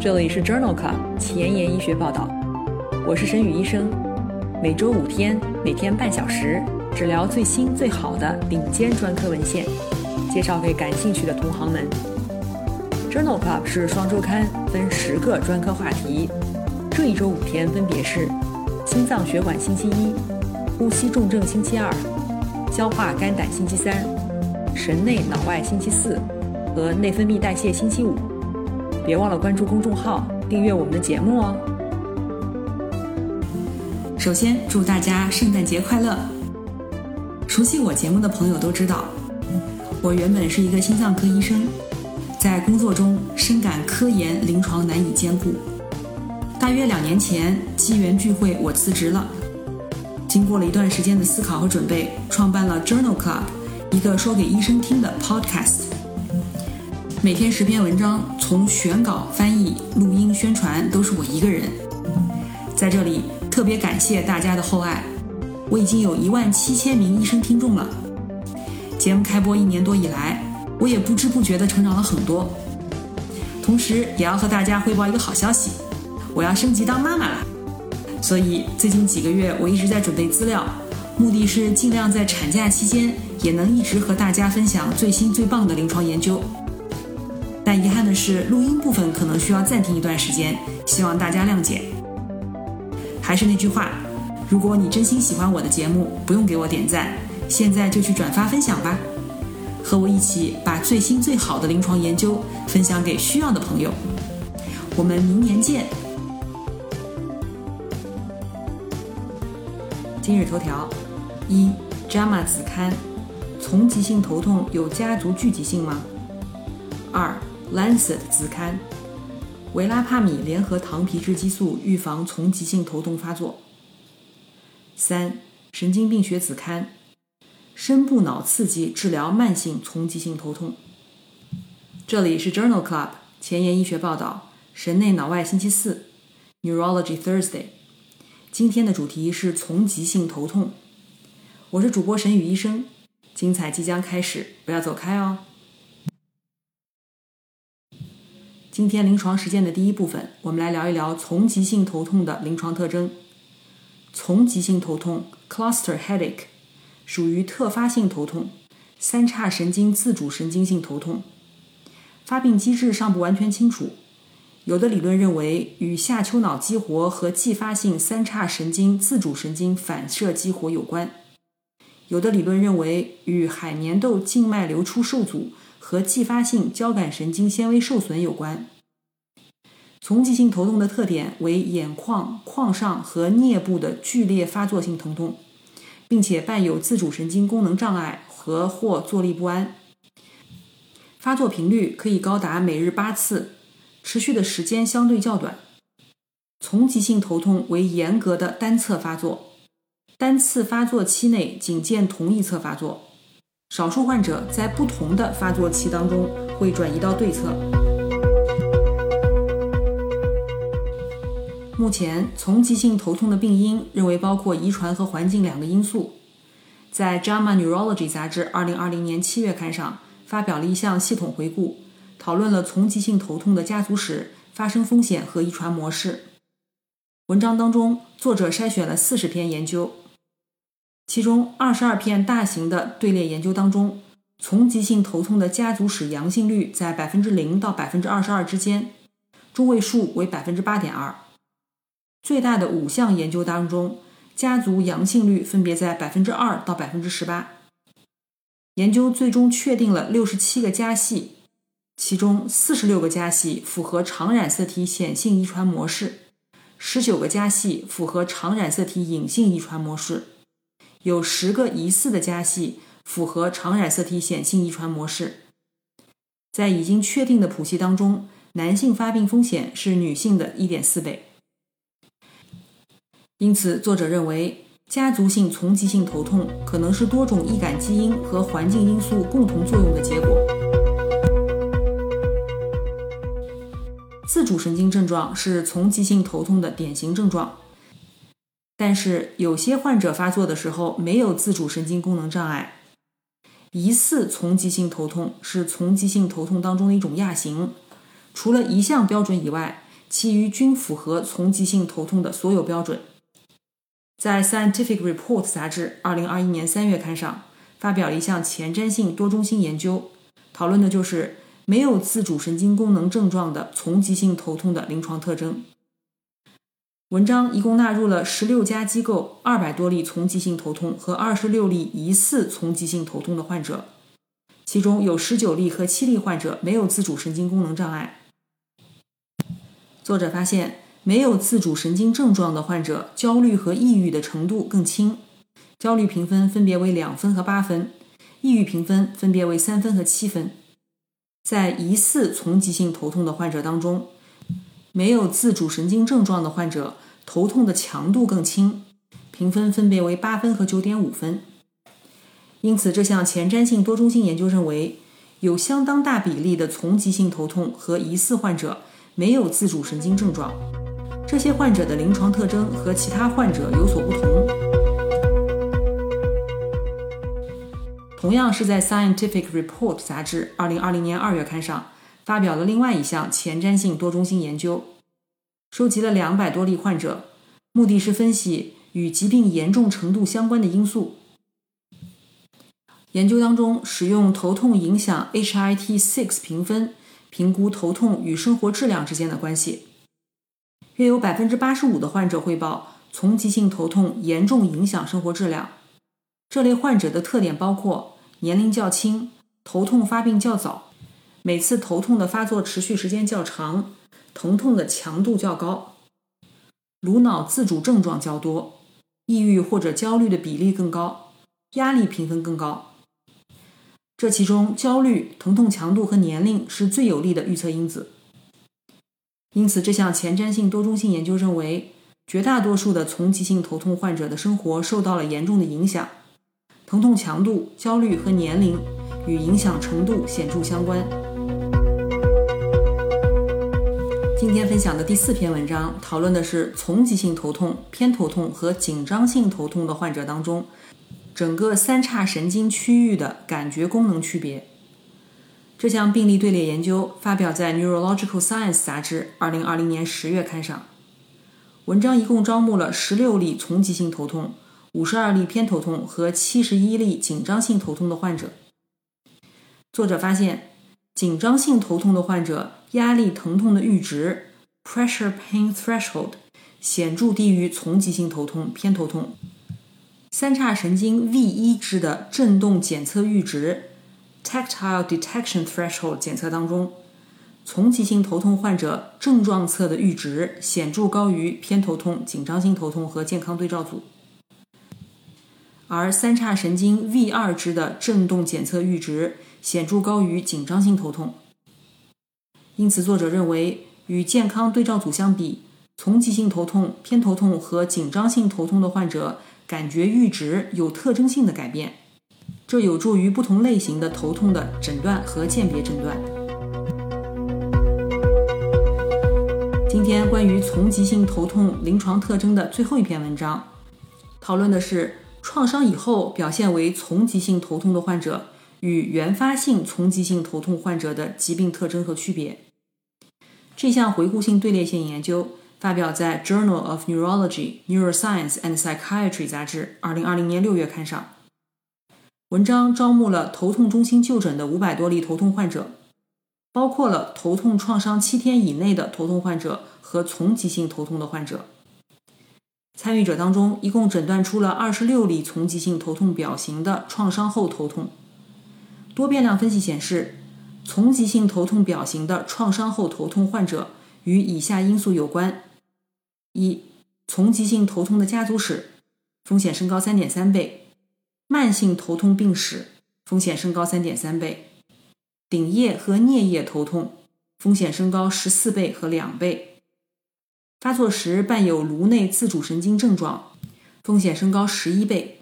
这里是 Journal Club 前沿医学报道，我是沈宇医生，每周五天，每天半小时，只聊最新最好的顶尖专科文献，介绍给感兴趣的同行们。Journal Club 是双周刊，分十个专科话题，这一周五天分别是心脏血管星期一、呼吸重症星期二、消化肝胆星期三、神内脑外星期四和内分泌代谢星期五。别忘了关注公众号，订阅我们的节目哦。首先，祝大家圣诞节快乐！熟悉我节目的朋友都知道，我原本是一个心脏科医生，在工作中深感科研临床难以兼顾。大约两年前，机缘聚会，我辞职了。过了一段时间的思考和准备，创办了 Journal Club，一个说给医生听的 Podcast。每天十篇文章，从选稿、翻译、录音、宣传，都是我一个人。在这里特别感谢大家的厚爱，我已经有一万七千名医生听众了。节目开播一年多以来，我也不知不觉地成长了很多。同时，也要和大家汇报一个好消息，我要升级当妈妈了。所以最近几个月，我一直在准备资料，目的是尽量在产假期间也能一直和大家分享最新最棒的临床研究。但遗憾的是，录音部分可能需要暂停一段时间，希望大家谅解。还是那句话，如果你真心喜欢我的节目，不用给我点赞，现在就去转发分享吧，和我一起把最新最好的临床研究分享给需要的朋友。我们明年见。今日头条：一，JAMA 子刊，丛集性头痛有家族聚集性吗？二。Lancet 子刊，维拉帕米联合糖皮质激素预防丛集性头痛发作。三，神经病学子刊，深部脑刺激治疗慢性丛集性头痛。这里是 Journal Club 前沿医学报道，神内脑外星期四，Neurology Thursday。今天的主题是从急性头痛。我是主播沈宇医生，精彩即将开始，不要走开哦。今天临床实践的第一部分，我们来聊一聊从急性头痛的临床特征。从急性头痛 （cluster headache） 属于特发性头痛，三叉神经自主神经性头痛。发病机制尚不完全清楚，有的理论认为与下丘脑激活和继发性三叉神经自主神经反射激活有关；有的理论认为与海绵窦静脉流出受阻。和继发性交感神经纤维受损有关。丛集性头痛的特点为眼眶、眶上和颞部的剧烈发作性疼痛，并且伴有自主神经功能障碍和或坐立不安。发作频率可以高达每日八次，持续的时间相对较短。丛集性头痛为严格的单侧发作，单次发作期内仅见同一侧发作。少数患者在不同的发作期当中会转移到对侧。目前，丛集性头痛的病因认为包括遗传和环境两个因素。在《JAMA Neurology》杂志2020年7月刊上发表了一项系统回顾，讨论了丛集性头痛的家族史、发生风险和遗传模式。文章当中，作者筛选了40篇研究。其中二十二篇大型的队列研究当中，丛集性头痛的家族史阳性率在百分之零到百分之二十二之间，中位数为百分之八点二。最大的五项研究当中，家族阳性率分别在百分之二到百分之十八。研究最终确定了六十七个家系，其中四十六个家系符合常染色体显性遗传模式，十九个家系符合常染色体隐性遗传模式。有十个疑似的家系符合常染色体显性遗传模式，在已经确定的谱系当中，男性发病风险是女性的一点四倍。因此，作者认为家族性丛集性头痛可能是多种易感基因和环境因素共同作用的结果。自主神经症状是丛集性头痛的典型症状。但是有些患者发作的时候没有自主神经功能障碍，疑似丛集性头痛是丛集性头痛当中的一种亚型，除了一项标准以外，其余均符合丛集性头痛的所有标准。在《Scientific Report》杂志2021年3月刊上发表了一项前瞻性多中心研究，讨论的就是没有自主神经功能症状的丛集性头痛的临床特征。文章一共纳入了十六家机构、二百多例丛集性头痛和二十六例疑似丛集性头痛的患者，其中有十九例和七例患者没有自主神经功能障碍。作者发现，没有自主神经症状的患者焦虑和抑郁的程度更轻，焦虑评分分别为两分和八分，抑郁评分分别为三分和七分。在疑似丛集性头痛的患者当中，没有自主神经症状的患者头痛的强度更轻，评分分别为八分和九点五分。因此，这项前瞻性多中心研究认为，有相当大比例的丛集性头痛和疑似患者没有自主神经症状。这些患者的临床特征和其他患者有所不同。同样是在《Scientific Report》杂志2020年2月刊上。发表了另外一项前瞻性多中心研究，收集了两百多例患者，目的是分析与疾病严重程度相关的因素。研究当中使用头痛影响 HIT-6 评分评估头痛与生活质量之间的关系。约有百分之八十五的患者汇报从急性头痛严重影响生活质量。这类患者的特点包括年龄较轻，头痛发病较早。每次头痛的发作持续时间较长，疼痛的强度较高，颅脑自主症状较多，抑郁或者焦虑的比例更高，压力评分更高。这其中，焦虑、疼痛强度和年龄是最有力的预测因子。因此，这项前瞻性多中心研究认为，绝大多数的丛集性头痛患者的生活受到了严重的影响，疼痛强度、焦虑和年龄与影响程度显著相关。今天分享的第四篇文章讨论的是丛集性头痛、偏头痛和紧张性头痛的患者当中，整个三叉神经区域的感觉功能区别。这项病例队列研究发表在《Neurological Science》杂志2020年10月刊上。文章一共招募了16例丛集性头痛、52例偏头痛和71例紧张性头痛的患者。作者发现。紧张性头痛的患者，压力疼痛的阈值 （pressure pain threshold） 显著低于丛集性头痛、偏头痛。三叉神经 V 一支的振动检测阈值 （tactile detection threshold） 检测当中，丛集性头痛患者症状侧的阈值显著高于偏头痛、紧张性头痛和健康对照组。而三叉神经 V 二支的振动检测阈值显著高于紧张性头痛，因此作者认为，与健康对照组相比，丛集性头痛、偏头痛和紧张性头痛的患者感觉阈值有特征性的改变，这有助于不同类型的头痛的诊断和鉴别诊断。今天关于丛集性头痛临床特征的最后一篇文章，讨论的是。创伤以后表现为丛集性头痛的患者与原发性丛集性头痛患者的疾病特征和区别。这项回顾性队列性研究发表在《Journal of Neurology, Neuroscience and Psychiatry》杂志2020年6月刊上。文章招募了头痛中心就诊的五百多例头痛患者，包括了头痛创伤七天以内的头痛患者和丛集性头痛的患者。参与者当中，一共诊断出了二十六例丛集性头痛表型的创伤后头痛。多变量分析显示，丛集性头痛表型的创伤后头痛患者与以下因素有关：一、丛集性头痛的家族史，风险升高三点三倍；慢性头痛病史，风险升高三点三倍；顶叶和颞叶头痛，风险升高十四倍和两倍。发作时伴有颅内自主神经症状，风险升高十一倍；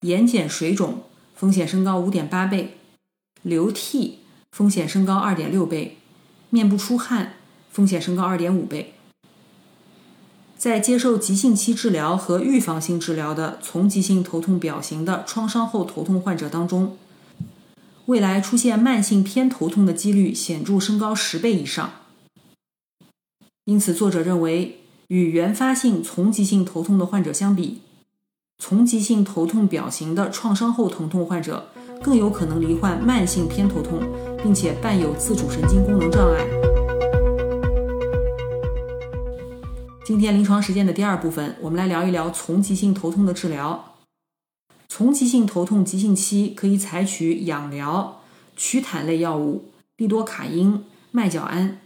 眼睑水肿，风险升高五点八倍；流涕，风险升高二点六倍；面部出汗，风险升高二点五倍。在接受急性期治疗和预防性治疗的从急性头痛表型的创伤后头痛患者当中，未来出现慢性偏头痛的几率显著升高十倍以上。因此，作者认为，与原发性丛集性头痛的患者相比，丛集性头痛表型的创伤后疼痛患者更有可能罹患慢性偏头痛，并且伴有自主神经功能障碍。今天临床实践的第二部分，我们来聊一聊丛集性头痛的治疗。丛集性头痛急性期可以采取氧疗、曲坦类药物、利多卡因、麦角胺。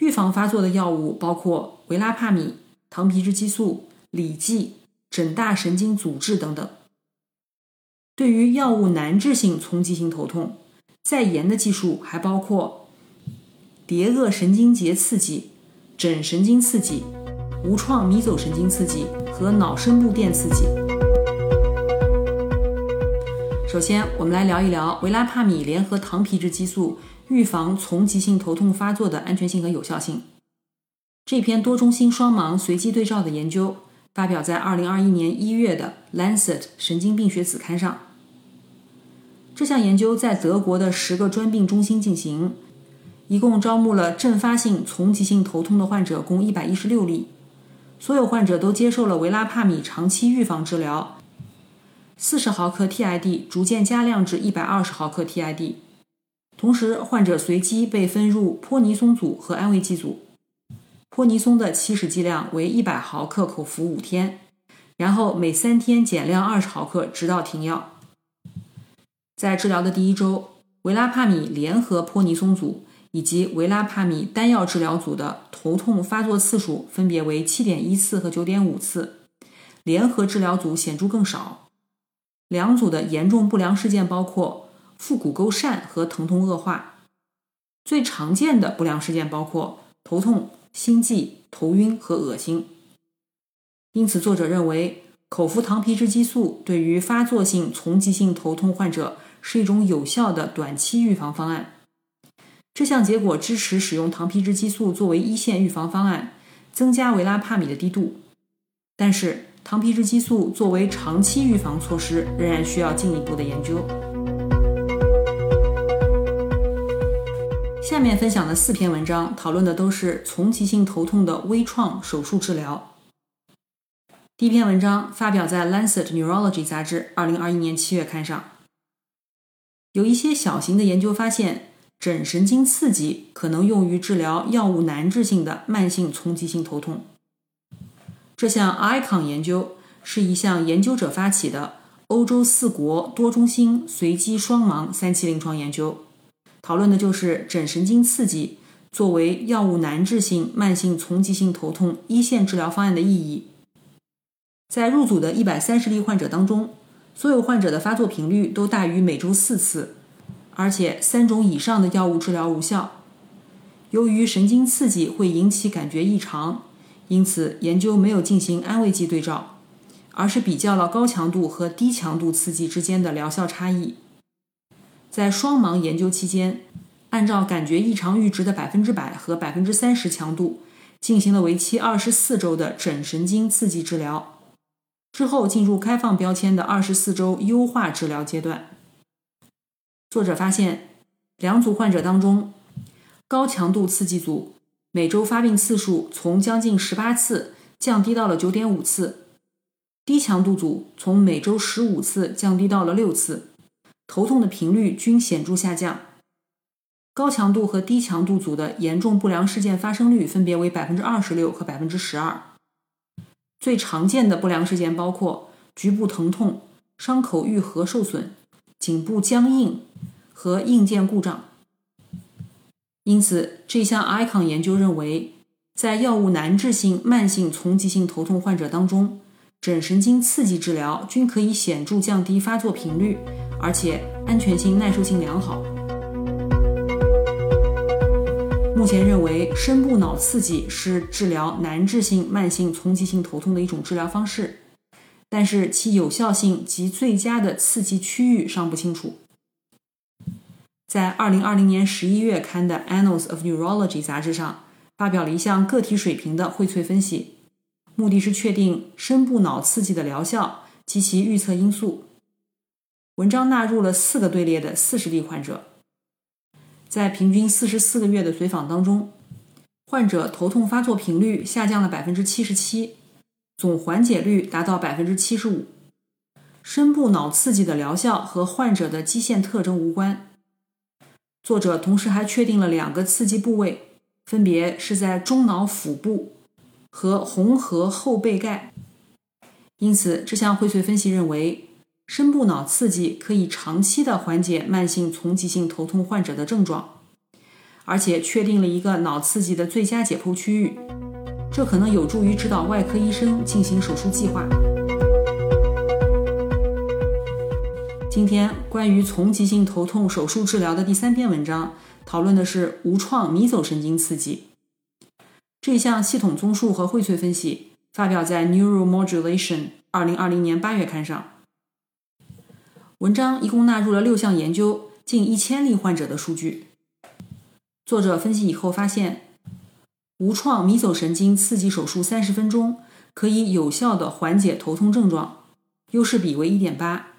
预防发作的药物包括维拉帕米、糖皮质激素、里剂、枕大神经阻滞等等。对于药物难治性丛集性头痛，在研的技术还包括蝶腭神经节刺激。枕神经刺激、无创迷走神经刺激和脑深部电刺激。首先，我们来聊一聊维拉帕米联合糖皮质激素预防丛集性头痛发作的安全性和有效性。这篇多中心双盲随机对照的研究发表在2021年1月的《Lancet 神经病学子刊》上。这项研究在德国的十个专病中心进行。一共招募了阵发性丛集性头痛的患者共一百一十六例，所有患者都接受了维拉帕米长期预防治疗，四十毫克 TID 逐渐加量至一百二十毫克 TID。同时，患者随机被分入泼尼松组和安慰剂组。泼尼松的起始剂量为一百毫克，口服五天，然后每三天减量二十毫克，直到停药。在治疗的第一周，维拉帕米联合泼尼松组。以及维拉帕米单药治疗组的头痛发作次数分别为七点一次和九点五次，联合治疗组显著更少。两组的严重不良事件包括腹股沟疝和疼痛恶化。最常见的不良事件包括头痛、心悸、头晕和恶心。因此，作者认为口服糖皮质激素对于发作性丛集性头痛患者是一种有效的短期预防方案。这项结果支持使用糖皮质激素作为一线预防方案，增加维拉帕米的滴度。但是，糖皮质激素作为长期预防措施，仍然需要进一步的研究。下面分享的四篇文章讨论的都是丛集性头痛的微创手术治疗。第一篇文章发表在《Lancet Neurology》杂志2021年7月刊上，有一些小型的研究发现。枕神经刺激可能用于治疗药物难治性的慢性丛集性头痛。这项 ICON 研究是一项研究者发起的欧洲四国多中心随机双盲三期临床研究，讨论的就是枕神经刺激作为药物难治性慢性丛集性头痛一线治疗方案的意义。在入组的一百三十例患者当中，所有患者的发作频率都大于每周四次。而且三种以上的药物治疗无效。由于神经刺激会引起感觉异常，因此研究没有进行安慰剂对照，而是比较了高强度和低强度刺激之间的疗效差异。在双盲研究期间，按照感觉异常阈值的百分之百和百分之三十强度，进行了为期二十四周的枕神经刺激治疗，之后进入开放标签的二十四周优化治疗阶段。作者发现，两组患者当中，高强度刺激组每周发病次数从将近十八次降低到了九点五次，低强度组从每周十五次降低到了六次，头痛的频率均显著下降。高强度和低强度组的严重不良事件发生率分别为百分之二十六和百分之十二。最常见的不良事件包括局部疼痛、伤口愈合受损。颈部僵硬和硬件故障，因此这项 ICON 研究认为，在药物难治性慢性丛集性头痛患者当中，枕神经刺激治疗均可以显著降低发作频率，而且安全性、耐受性良好。目前认为，深部脑刺激是治疗难治性慢性丛集性头痛的一种治疗方式。但是其有效性及最佳的刺激区域尚不清楚。在二零二零年十一月刊的《Annals of Neurology》杂志上，发表了一项个体水平的荟萃分析，目的是确定深部脑刺激的疗效及其预测因素。文章纳入了四个队列的四十例患者，在平均四十四个月的随访当中，患者头痛发作频率下降了百分之七十七，总缓解率达到百分之七十五。深部脑刺激的疗效和患者的基线特征无关。作者同时还确定了两个刺激部位，分别是在中脑腹部和红核后背盖。因此，这项荟萃分析认为。深部脑刺激可以长期的缓解慢性丛集性头痛患者的症状，而且确定了一个脑刺激的最佳解剖区域，这可能有助于指导外科医生进行手术计划。今天关于丛集性头痛手术治疗的第三篇文章，讨论的是无创迷走神经刺激。这项系统综述和荟萃分析发表在《Neuromodulation》二零二零年八月刊上。文章一共纳入了六项研究，近一千例患者的数据。作者分析以后发现，无创迷走神经刺激手术三十分钟可以有效的缓解头痛症状，优势比为一点八；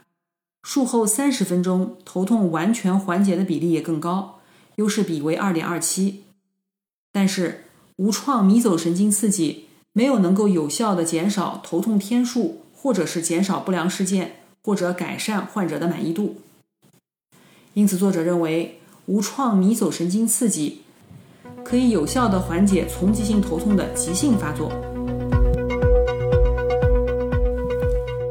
术后三十分钟头痛完全缓解的比例也更高，优势比为二点二七。但是，无创迷走神经刺激没有能够有效的减少头痛天数，或者是减少不良事件。或者改善患者的满意度，因此作者认为无创迷走神经刺激可以有效的缓解丛集性头痛的急性发作。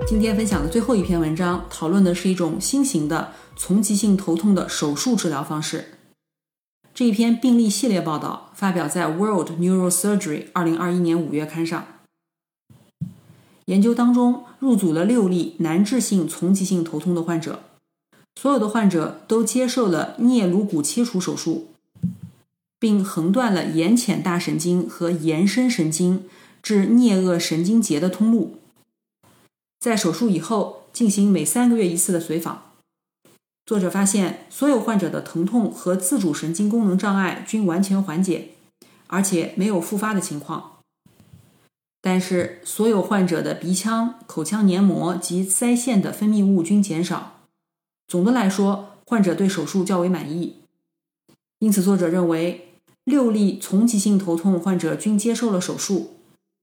今天分享的最后一篇文章讨论的是一种新型的丛集性头痛的手术治疗方式。这篇病例系列报道发表在《World Neurosurgery》二零二一年五月刊上。研究当中入组了六例难治性丛集性头痛的患者，所有的患者都接受了颞颅骨切除手术，并横断了眼睑大神经和延伸神经至颞腭神经节的通路。在手术以后进行每三个月一次的随访。作者发现，所有患者的疼痛和自主神经功能障碍均完全缓解，而且没有复发的情况。但是，所有患者的鼻腔、口腔黏膜及腮腺的分泌物均减少。总的来说，患者对手术较为满意。因此，作者认为，六例丛集性头痛患者均接受了手术，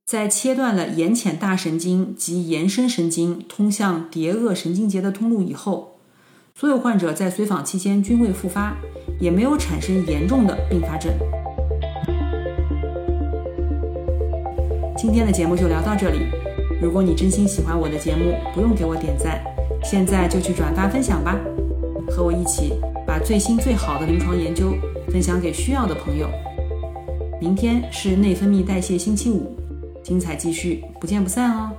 在切断了眼睑大神经及延伸神经通向蝶腭神经节的通路以后，所有患者在随访期间均未复发，也没有产生严重的并发症。今天的节目就聊到这里。如果你真心喜欢我的节目，不用给我点赞，现在就去转发分享吧，和我一起把最新最好的临床研究分享给需要的朋友。明天是内分泌代谢星期五，精彩继续，不见不散哦。